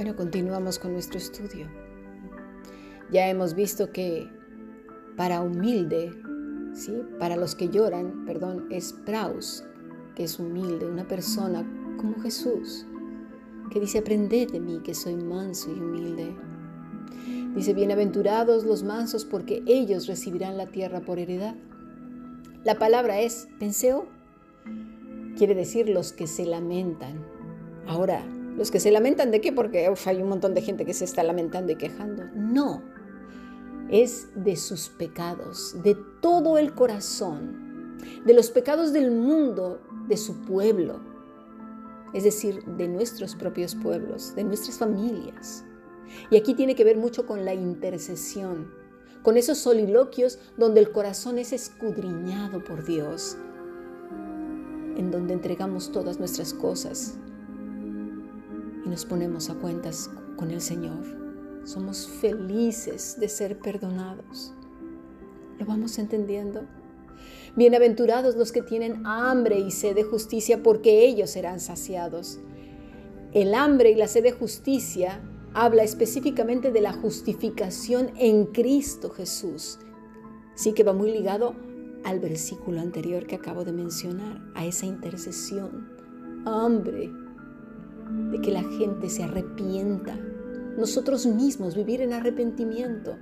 Bueno, continuamos con nuestro estudio. Ya hemos visto que para humilde, ¿sí? para los que lloran, perdón, es praus, que es humilde, una persona como Jesús, que dice, aprended de mí, que soy manso y humilde. Dice, bienaventurados los mansos, porque ellos recibirán la tierra por heredad. La palabra es penseo, quiere decir los que se lamentan. Ahora, los que se lamentan de qué? Porque hay un montón de gente que se está lamentando y quejando. No, es de sus pecados, de todo el corazón, de los pecados del mundo, de su pueblo, es decir, de nuestros propios pueblos, de nuestras familias. Y aquí tiene que ver mucho con la intercesión, con esos soliloquios donde el corazón es escudriñado por Dios, en donde entregamos todas nuestras cosas nos ponemos a cuentas con el Señor. Somos felices de ser perdonados. ¿Lo vamos entendiendo? Bienaventurados los que tienen hambre y sed de justicia, porque ellos serán saciados. El hambre y la sed de justicia habla específicamente de la justificación en Cristo Jesús. Sí que va muy ligado al versículo anterior que acabo de mencionar, a esa intercesión. Hambre de que la gente se arrepienta. Nosotros mismos vivir en arrepentimiento.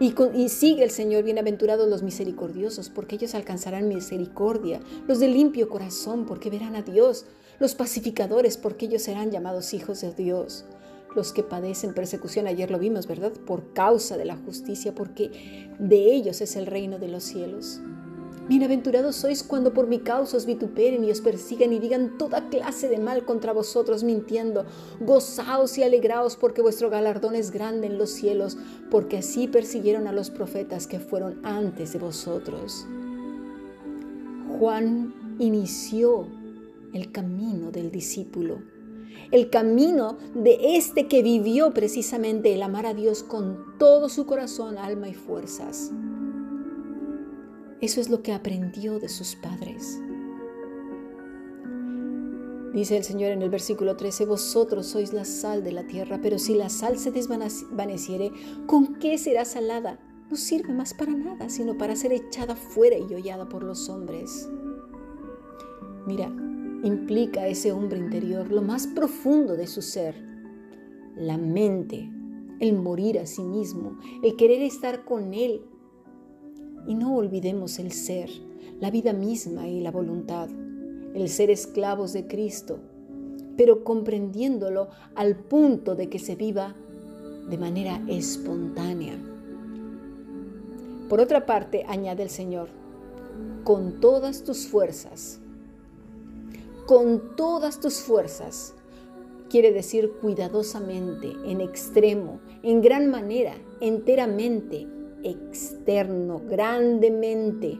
Y, y, sigue el Señor, bienaventurados los misericordiosos, porque ellos alcanzarán misericordia, los de limpio corazón, porque verán a Dios, los pacificadores, porque ellos serán llamados hijos de Dios, los que padecen persecución, ayer lo vimos, ¿verdad? Por causa de la justicia, porque de ellos es el reino de los cielos. Bienaventurados sois cuando por mi causa os vituperen y os persigan y digan toda clase de mal contra vosotros mintiendo. Gozaos y alegraos porque vuestro galardón es grande en los cielos, porque así persiguieron a los profetas que fueron antes de vosotros. Juan inició el camino del discípulo, el camino de este que vivió precisamente el amar a Dios con todo su corazón, alma y fuerzas. Eso es lo que aprendió de sus padres. Dice el Señor en el versículo 13, vosotros sois la sal de la tierra, pero si la sal se desvaneciere, ¿con qué será salada? No sirve más para nada, sino para ser echada fuera y hollada por los hombres. Mira, implica ese hombre interior lo más profundo de su ser, la mente, el morir a sí mismo, el querer estar con Él, y no olvidemos el ser, la vida misma y la voluntad, el ser esclavos de Cristo, pero comprendiéndolo al punto de que se viva de manera espontánea. Por otra parte, añade el Señor, con todas tus fuerzas, con todas tus fuerzas, quiere decir cuidadosamente, en extremo, en gran manera, enteramente, externo, grandemente,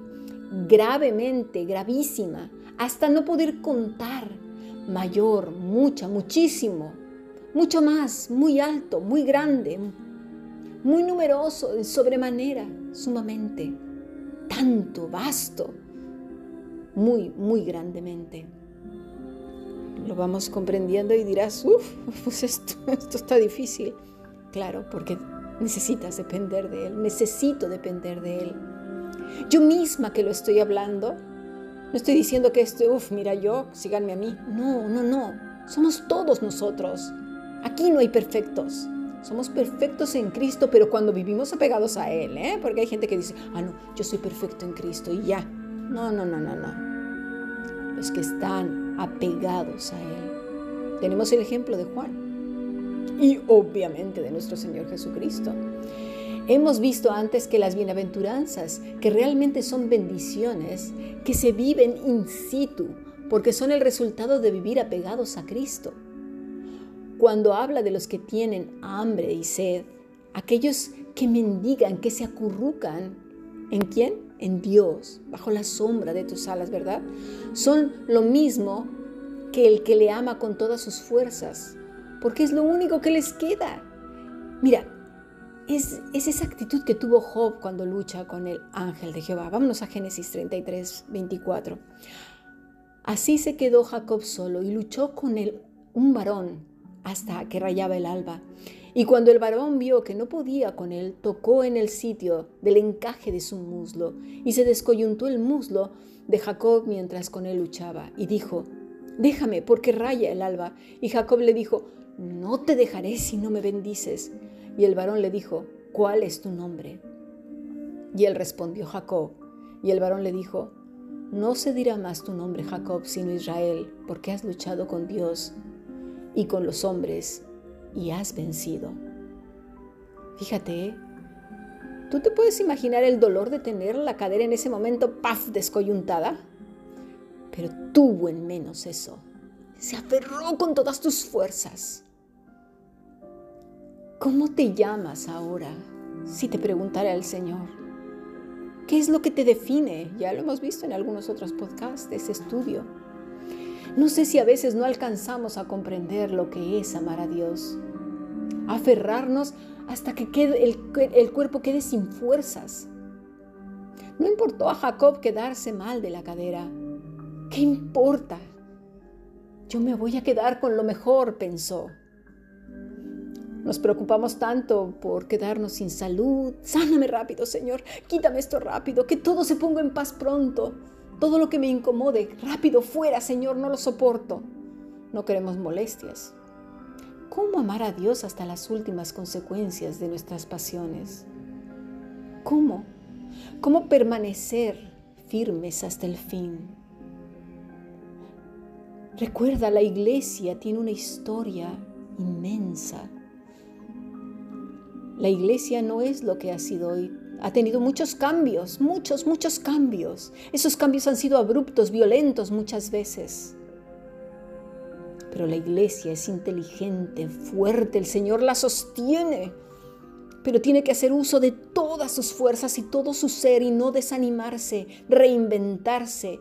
gravemente, gravísima, hasta no poder contar, mayor, mucha, muchísimo, mucho más, muy alto, muy grande, muy numeroso, de sobremanera, sumamente, tanto, vasto, muy, muy grandemente. Lo vamos comprendiendo y dirás, uff, pues esto, esto está difícil. Claro, porque Necesitas depender de Él, necesito depender de Él. Yo misma que lo estoy hablando, no estoy diciendo que esto, uff, mira yo, síganme a mí. No, no, no. Somos todos nosotros. Aquí no hay perfectos. Somos perfectos en Cristo, pero cuando vivimos apegados a Él, ¿eh? Porque hay gente que dice, ah, no, yo soy perfecto en Cristo y ya. No, no, no, no, no. Los que están apegados a Él. Tenemos el ejemplo de Juan y obviamente de nuestro Señor Jesucristo. Hemos visto antes que las bienaventuranzas, que realmente son bendiciones, que se viven in situ, porque son el resultado de vivir apegados a Cristo. Cuando habla de los que tienen hambre y sed, aquellos que mendigan, que se acurrucan, ¿en quién? En Dios, bajo la sombra de tus alas, ¿verdad? Son lo mismo que el que le ama con todas sus fuerzas, porque es lo único que les queda. Mira, es, esa actitud que tuvo Job cuando lucha con el ángel de Jehová. Vámonos a Génesis 33, 24. Así se quedó Jacob solo y luchó con él un varón, hasta que rayaba el alba. Y cuando el varón vio que no podía con él, tocó en el sitio del encaje de su muslo, y se descoyuntó el muslo de Jacob mientras con él luchaba, y dijo, Déjame, porque raya el alba. Y Jacob le dijo, No te dejaré si no me bendices. Y el varón le dijo, ¿cuál es tu nombre? Y él respondió, Jacob. Y el varón le dijo, No se dirá más tu nombre Jacob, sino Israel, porque has luchado con Dios y con los hombres y has vencido. Fíjate, ¿eh? ¿tú te puedes imaginar el dolor de tener la cadera en ese momento, paf, descoyuntada? Pero tuvo en menos eso. Se aferró con todas tus fuerzas. ¿Cómo te llamas ahora? Si te preguntara el Señor. ¿Qué es lo que te define? Ya lo hemos visto en algunos otros podcasts de ese estudio. No sé si a veces no alcanzamos a comprender lo que es amar a Dios. Aferrarnos hasta que el, el cuerpo quede sin fuerzas. No importó a Jacob quedarse mal de la cadera. ¿Qué importa? Yo me voy a quedar con lo mejor, pensó. Nos preocupamos tanto por quedarnos sin salud. Sáname rápido, Señor. Quítame esto rápido. Que todo se ponga en paz pronto. Todo lo que me incomode, rápido, fuera, Señor, no lo soporto. No queremos molestias. ¿Cómo amar a Dios hasta las últimas consecuencias de nuestras pasiones? ¿Cómo? ¿Cómo permanecer firmes hasta el fin? Recuerda, la iglesia tiene una historia inmensa. La iglesia no es lo que ha sido hoy ha tenido muchos cambios, muchos, muchos cambios. Esos cambios han sido abruptos, violentos muchas veces. Pero la iglesia es inteligente, fuerte, el Señor la sostiene, pero tiene que hacer uso de todas sus fuerzas y todo su ser y no desanimarse, reinventarse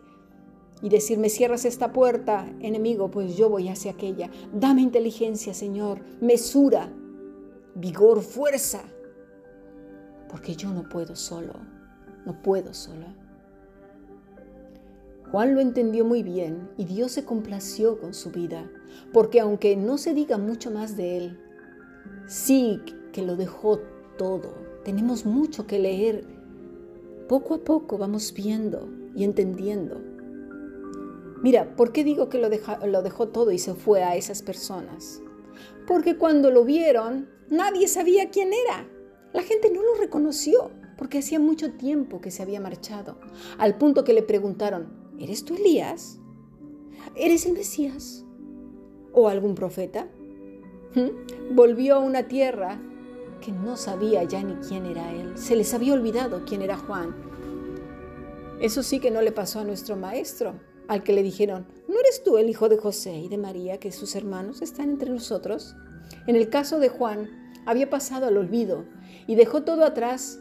y decir, me cierras esta puerta, enemigo, pues yo voy hacia aquella. Dame inteligencia, Señor, mesura, vigor, fuerza porque yo no puedo solo, no puedo sola. Juan lo entendió muy bien y Dios se complació con su vida, porque aunque no se diga mucho más de él, sí que lo dejó todo. Tenemos mucho que leer. Poco a poco vamos viendo y entendiendo. Mira, ¿por qué digo que lo, dejó todo y se fue a esas personas? Porque cuando lo vieron, nadie sabía quién era. La gente no lo reconoció porque hacía mucho tiempo que se había marchado, al punto que le preguntaron, ¿eres tú Elías? ¿Eres el Mesías? ¿O algún profeta? ¿Mm? Volvió a una tierra que no sabía ya ni quién era él. Se les había olvidado quién era Juan. Eso sí que no le pasó a nuestro maestro, al que le dijeron, ¿no eres tú el hijo de José y de María, que sus hermanos están entre nosotros? En el caso de Juan, había pasado al olvido y dejó todo atrás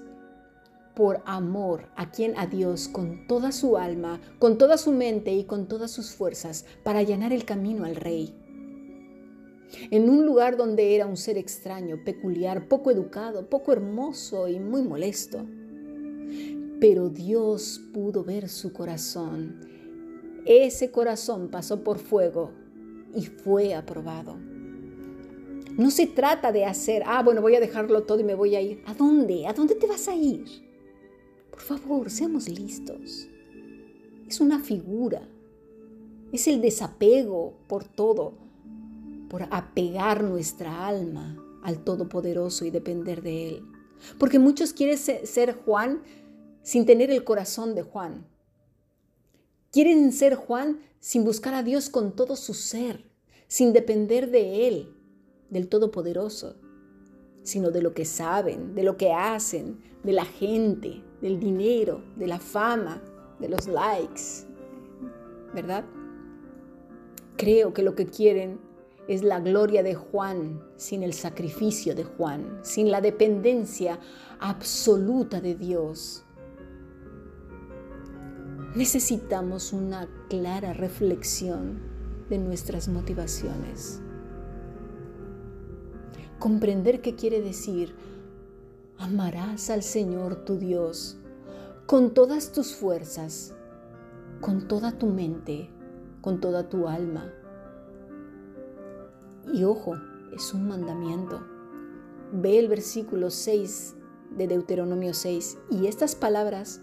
por amor a quien a Dios con toda su alma, con toda su mente y con todas sus fuerzas para allanar el camino al rey. En un lugar donde era un ser extraño, peculiar, poco educado, poco hermoso y muy molesto. Pero Dios pudo ver su corazón. Ese corazón pasó por fuego y fue aprobado. No se trata de hacer, ah, bueno, voy a dejarlo todo y me voy a ir. ¿A dónde? ¿A dónde te vas a ir? Por favor, seamos listos. Es una figura. Es el desapego por todo, por apegar nuestra alma al Todopoderoso y depender de Él. Porque muchos quieren ser Juan sin tener el corazón de Juan. Quieren ser Juan sin buscar a Dios con todo su ser, sin depender de Él del Todopoderoso, sino de lo que saben, de lo que hacen, de la gente, del dinero, de la fama, de los likes, ¿verdad? Creo que lo que quieren es la gloria de Juan sin el sacrificio de Juan, sin la dependencia absoluta de Dios. Necesitamos una clara reflexión de nuestras motivaciones comprender qué quiere decir. Amarás al Señor tu Dios con todas tus fuerzas, con toda tu mente, con toda tu alma. Y ojo, es un mandamiento. Ve el versículo 6 de Deuteronomio 6 y estas palabras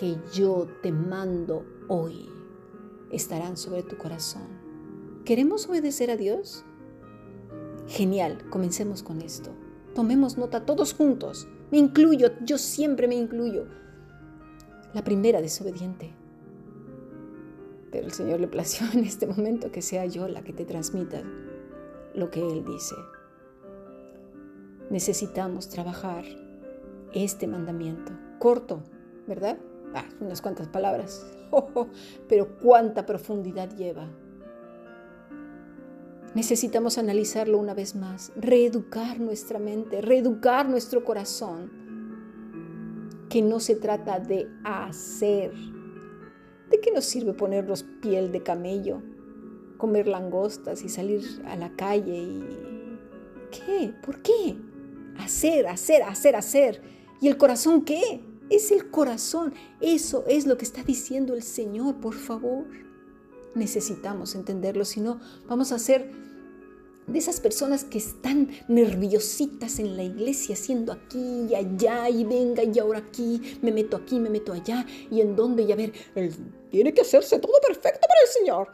que yo te mando hoy estarán sobre tu corazón. ¿Queremos obedecer a Dios? Genial, comencemos con esto. Tomemos nota todos juntos. Me incluyo, yo siempre me incluyo. La primera desobediente. Pero el Señor le plació en este momento que sea yo la que te transmita lo que Él dice. Necesitamos trabajar este mandamiento. Corto, ¿verdad? Ah, unas cuantas palabras. pero cuánta profundidad lleva. Necesitamos analizarlo una vez más, reeducar nuestra mente, reeducar nuestro corazón, que no se trata de hacer. ¿De qué nos sirve ponernos piel de camello, comer langostas y salir a la calle y... ¿Qué? ¿Por qué? Hacer, hacer, hacer, hacer. ¿Y el corazón qué? Es el corazón. Eso es lo que está diciendo el Señor, por favor. Necesitamos entenderlo, si no, vamos a ser de esas personas que están nerviositas en la iglesia, haciendo aquí y allá, y venga y ahora aquí, me meto aquí, me meto allá, y en dónde, y a ver, tiene que hacerse todo perfecto para el Señor.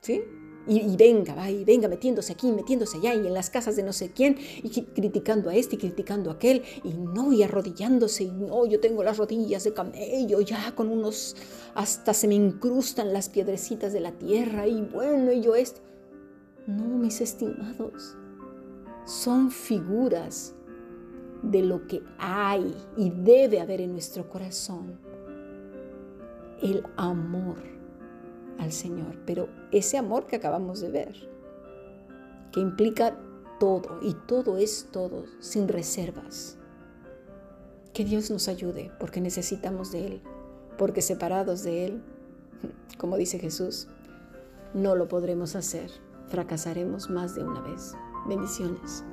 ¿Sí? Y, venga, va, y venga metiéndose aquí, metiéndose allá, y en las casas de no sé quién, y criticando a este y criticando a aquel, y no, y arrodillándose, y no, yo tengo las rodillas de camello, ya con unos, hasta se me incrustan las piedrecitas de la tierra, y bueno, y yo este. No, mis estimados, son figuras de lo que hay y debe haber en nuestro corazón. El amor al Señor, pero ese amor que acabamos de ver, que implica todo y todo es todo, sin reservas. Que Dios nos ayude porque necesitamos de Él, porque separados de Él, como dice Jesús, no lo podremos hacer fracasaremos más de una vez. Bendiciones.